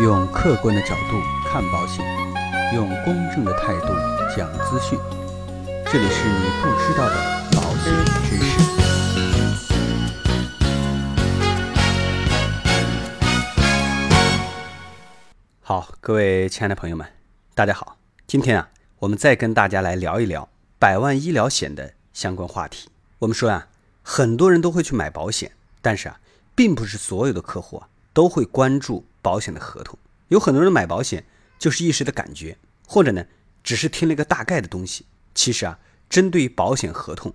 用客观的角度看保险，用公正的态度讲资讯。这里是你不知道的保险知识。好，各位亲爱的朋友们，大家好。今天啊，我们再跟大家来聊一聊百万医疗险的相关话题。我们说啊，很多人都会去买保险，但是啊，并不是所有的客户啊都会关注保险的合同。有很多人买保险就是一时的感觉，或者呢，只是听了个大概的东西。其实啊，针对保险合同，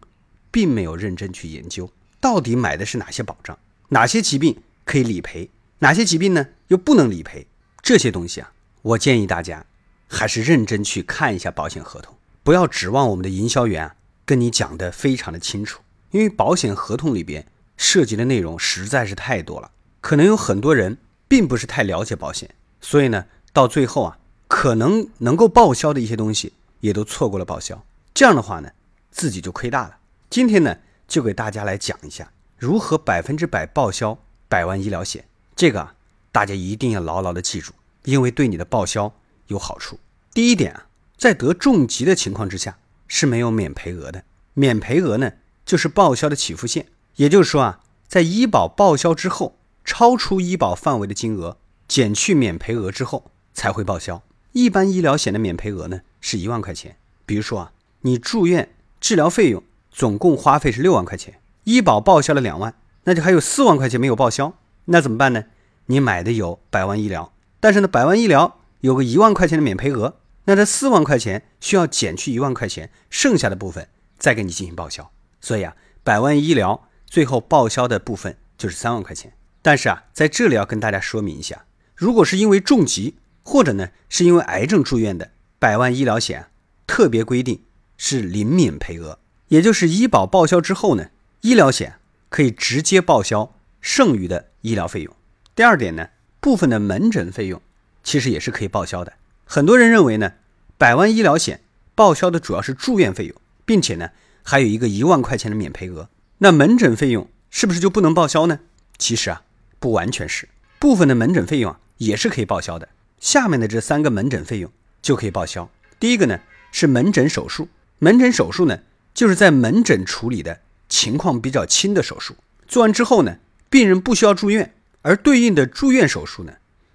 并没有认真去研究到底买的是哪些保障，哪些疾病可以理赔，哪些疾病呢又不能理赔。这些东西啊，我建议大家还是认真去看一下保险合同，不要指望我们的营销员啊跟你讲的非常的清楚，因为保险合同里边涉及的内容实在是太多了，可能有很多人并不是太了解保险，所以呢，到最后啊，可能能够报销的一些东西也都错过了报销，这样的话呢，自己就亏大了。今天呢，就给大家来讲一下如何百分之百报销百万医疗险，这个啊。大家一定要牢牢的记住，因为对你的报销有好处。第一点啊，在得重疾的情况之下是没有免赔额的。免赔额呢，就是报销的起付线。也就是说啊，在医保报销之后，超出医保范围的金额减去免赔额之后才会报销。一般医疗险的免赔额呢是一万块钱。比如说啊，你住院治疗费用总共花费是六万块钱，医保报销了两万，那就还有四万块钱没有报销，那怎么办呢？你买的有百万医疗，但是呢，百万医疗有个一万块钱的免赔额，那这四万块钱需要减去一万块钱，剩下的部分再给你进行报销。所以啊，百万医疗最后报销的部分就是三万块钱。但是啊，在这里要跟大家说明一下，如果是因为重疾或者呢是因为癌症住院的，百万医疗险特别规定是零免赔额，也就是医保报销之后呢，医疗险可以直接报销剩余的医疗费用。第二点呢，部分的门诊费用其实也是可以报销的。很多人认为呢，百万医疗险报销的主要是住院费用，并且呢还有一个一万块钱的免赔额。那门诊费用是不是就不能报销呢？其实啊，不完全是，部分的门诊费用啊也是可以报销的。下面的这三个门诊费用就可以报销。第一个呢是门诊手术，门诊手术呢就是在门诊处理的情况比较轻的手术，做完之后呢，病人不需要住院。而对应的住院手术呢，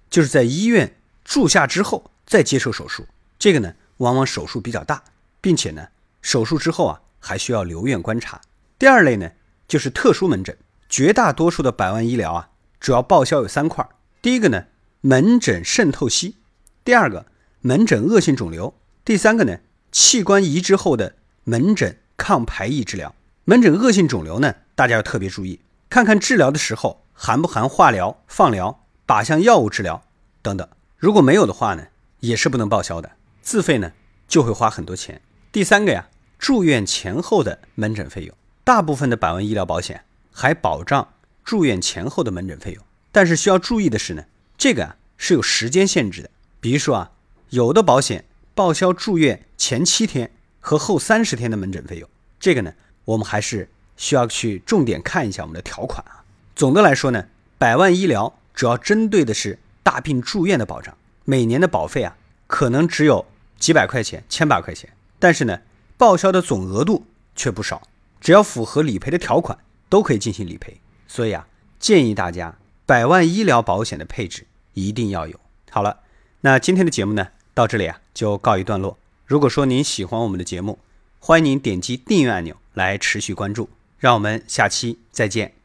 就是在医院住下之后再接受手术。这个呢，往往手术比较大，并且呢，手术之后啊还需要留院观察。第二类呢，就是特殊门诊。绝大多数的百万医疗啊，主要报销有三块。第一个呢，门诊渗透析；第二个，门诊恶性肿瘤；第三个呢，器官移植后的门诊抗排异治疗。门诊恶性肿瘤呢，大家要特别注意，看看治疗的时候。含不含化疗、放疗、靶向药物治疗等等？如果没有的话呢，也是不能报销的，自费呢就会花很多钱。第三个呀，住院前后的门诊费用，大部分的百万医疗保险还保障住院前后的门诊费用，但是需要注意的是呢，这个啊是有时间限制的。比如说啊，有的保险报销住院前七天和后三十天的门诊费用，这个呢我们还是需要去重点看一下我们的条款啊。总的来说呢，百万医疗主要针对的是大病住院的保障，每年的保费啊可能只有几百块钱、千把块钱，但是呢，报销的总额度却不少，只要符合理赔的条款都可以进行理赔。所以啊，建议大家百万医疗保险的配置一定要有。好了，那今天的节目呢到这里啊就告一段落。如果说您喜欢我们的节目，欢迎您点击订阅按钮来持续关注。让我们下期再见。